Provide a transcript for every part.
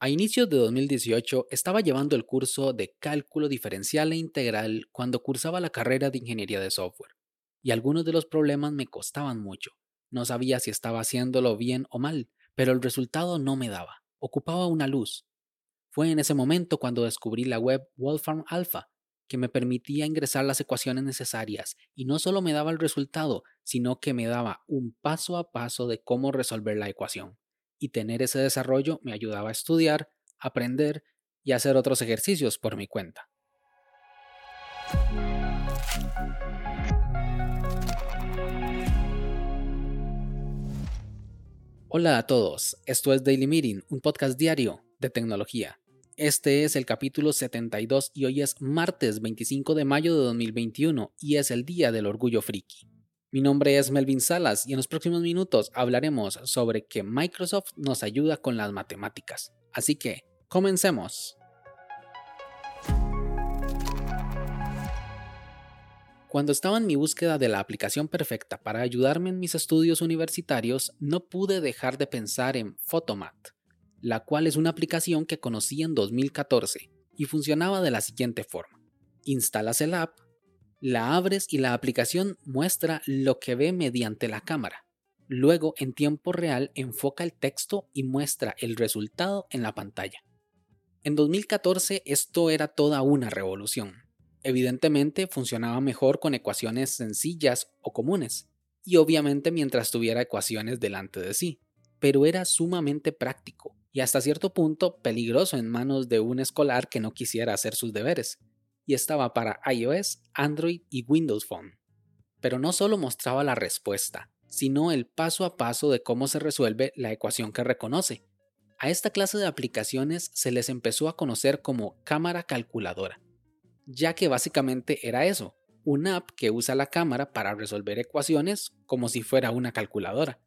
A inicios de 2018 estaba llevando el curso de cálculo diferencial e integral cuando cursaba la carrera de ingeniería de software, y algunos de los problemas me costaban mucho. No sabía si estaba haciéndolo bien o mal, pero el resultado no me daba. Ocupaba una luz. Fue en ese momento cuando descubrí la web Wolfram Alpha, que me permitía ingresar las ecuaciones necesarias y no solo me daba el resultado, sino que me daba un paso a paso de cómo resolver la ecuación y tener ese desarrollo me ayudaba a estudiar, aprender y hacer otros ejercicios por mi cuenta. Hola a todos, esto es Daily Meeting, un podcast diario de tecnología. Este es el capítulo 72 y hoy es martes 25 de mayo de 2021 y es el Día del Orgullo Friki. Mi nombre es Melvin Salas y en los próximos minutos hablaremos sobre que Microsoft nos ayuda con las matemáticas. Así que, comencemos. Cuando estaba en mi búsqueda de la aplicación perfecta para ayudarme en mis estudios universitarios, no pude dejar de pensar en Photomat, la cual es una aplicación que conocí en 2014 y funcionaba de la siguiente forma. Instalas el app, la abres y la aplicación muestra lo que ve mediante la cámara. Luego, en tiempo real, enfoca el texto y muestra el resultado en la pantalla. En 2014 esto era toda una revolución. Evidentemente funcionaba mejor con ecuaciones sencillas o comunes, y obviamente mientras tuviera ecuaciones delante de sí, pero era sumamente práctico y hasta cierto punto peligroso en manos de un escolar que no quisiera hacer sus deberes, y estaba para iOS, Android y Windows Phone. Pero no solo mostraba la respuesta, sino el paso a paso de cómo se resuelve la ecuación que reconoce. A esta clase de aplicaciones se les empezó a conocer como cámara calculadora, ya que básicamente era eso, una app que usa la cámara para resolver ecuaciones como si fuera una calculadora.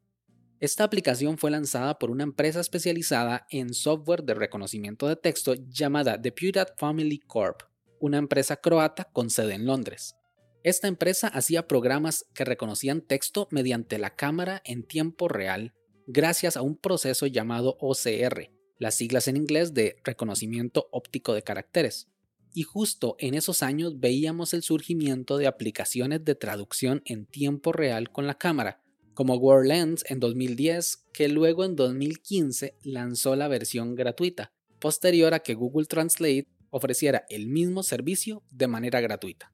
Esta aplicación fue lanzada por una empresa especializada en software de reconocimiento de texto llamada Deputed Family Corp una empresa croata con sede en Londres. Esta empresa hacía programas que reconocían texto mediante la cámara en tiempo real gracias a un proceso llamado OCR, las siglas en inglés de reconocimiento óptico de caracteres. Y justo en esos años veíamos el surgimiento de aplicaciones de traducción en tiempo real con la cámara, como WordLens en 2010, que luego en 2015 lanzó la versión gratuita, posterior a que Google Translate ofreciera el mismo servicio de manera gratuita.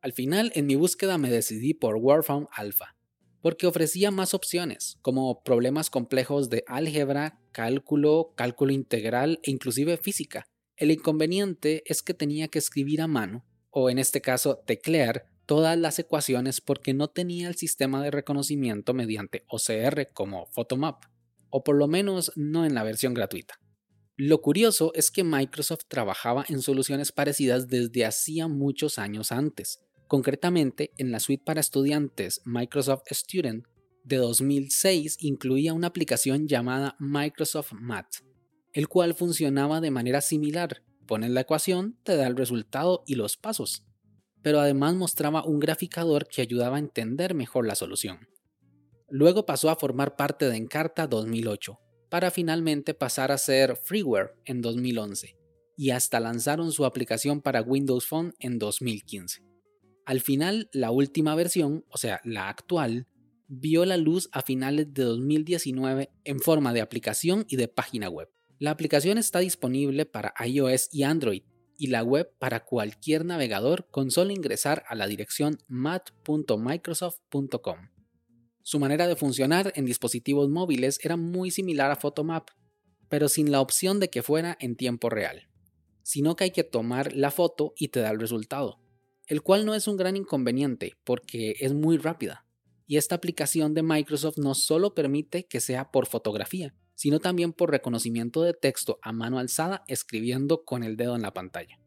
Al final, en mi búsqueda me decidí por Wolfram Alpha, porque ofrecía más opciones, como problemas complejos de álgebra, cálculo, cálculo integral e inclusive física. El inconveniente es que tenía que escribir a mano, o en este caso teclear, todas las ecuaciones porque no tenía el sistema de reconocimiento mediante OCR como Photomap, o por lo menos no en la versión gratuita. Lo curioso es que Microsoft trabajaba en soluciones parecidas desde hacía muchos años antes. Concretamente, en la suite para estudiantes Microsoft Student de 2006 incluía una aplicación llamada Microsoft Math, el cual funcionaba de manera similar. Pones la ecuación, te da el resultado y los pasos. Pero además mostraba un graficador que ayudaba a entender mejor la solución. Luego pasó a formar parte de Encarta 2008, para finalmente pasar a ser freeware en 2011 y hasta lanzaron su aplicación para Windows Phone en 2015. Al final, la última versión, o sea, la actual, vio la luz a finales de 2019 en forma de aplicación y de página web. La aplicación está disponible para iOS y Android y la web para cualquier navegador con solo ingresar a la dirección mat.microsoft.com. Su manera de funcionar en dispositivos móviles era muy similar a Photomap, pero sin la opción de que fuera en tiempo real, sino que hay que tomar la foto y te da el resultado, el cual no es un gran inconveniente porque es muy rápida. Y esta aplicación de Microsoft no solo permite que sea por fotografía, sino también por reconocimiento de texto a mano alzada escribiendo con el dedo en la pantalla.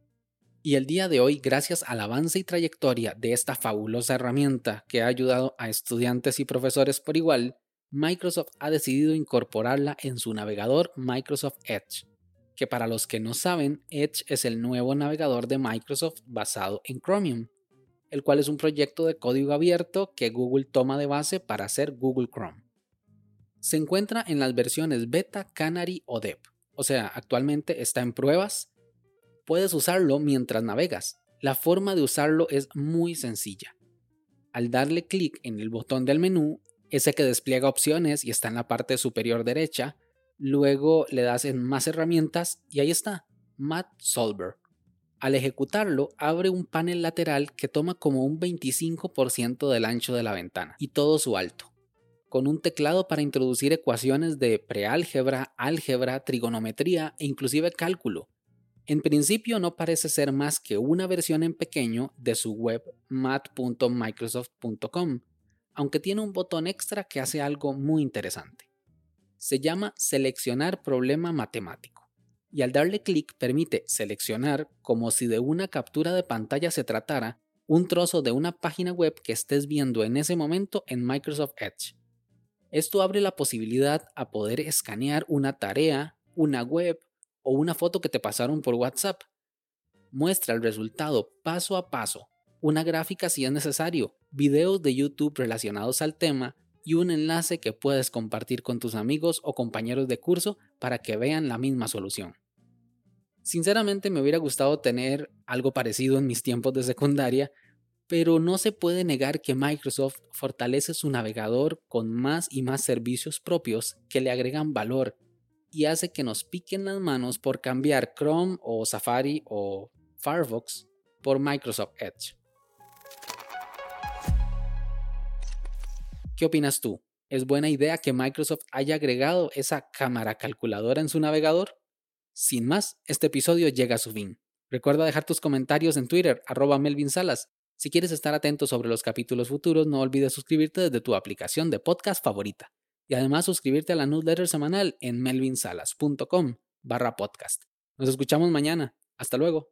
Y el día de hoy, gracias al avance y trayectoria de esta fabulosa herramienta que ha ayudado a estudiantes y profesores por igual, Microsoft ha decidido incorporarla en su navegador Microsoft Edge, que para los que no saben, Edge es el nuevo navegador de Microsoft basado en Chromium, el cual es un proyecto de código abierto que Google toma de base para hacer Google Chrome. Se encuentra en las versiones Beta, Canary o Dev o sea, actualmente está en pruebas, puedes usarlo mientras navegas. La forma de usarlo es muy sencilla. Al darle clic en el botón del menú, ese que despliega opciones y está en la parte superior derecha, luego le das en más herramientas y ahí está, Math Solver. Al ejecutarlo, abre un panel lateral que toma como un 25% del ancho de la ventana y todo su alto, con un teclado para introducir ecuaciones de preálgebra, álgebra, trigonometría e inclusive cálculo. En principio no parece ser más que una versión en pequeño de su web math.microsoft.com, aunque tiene un botón extra que hace algo muy interesante. Se llama seleccionar problema matemático y al darle clic permite seleccionar, como si de una captura de pantalla se tratara, un trozo de una página web que estés viendo en ese momento en Microsoft Edge. Esto abre la posibilidad a poder escanear una tarea, una web o una foto que te pasaron por WhatsApp. Muestra el resultado paso a paso, una gráfica si es necesario, videos de YouTube relacionados al tema y un enlace que puedes compartir con tus amigos o compañeros de curso para que vean la misma solución. Sinceramente me hubiera gustado tener algo parecido en mis tiempos de secundaria, pero no se puede negar que Microsoft fortalece su navegador con más y más servicios propios que le agregan valor y hace que nos piquen las manos por cambiar Chrome o Safari o Firefox por Microsoft Edge. ¿Qué opinas tú? ¿Es buena idea que Microsoft haya agregado esa cámara calculadora en su navegador? Sin más, este episodio llega a su fin. Recuerda dejar tus comentarios en Twitter, arroba Melvin Salas. Si quieres estar atento sobre los capítulos futuros, no olvides suscribirte desde tu aplicación de podcast favorita. Y además suscribirte a la newsletter semanal en melvinsalas.com barra podcast. Nos escuchamos mañana. Hasta luego.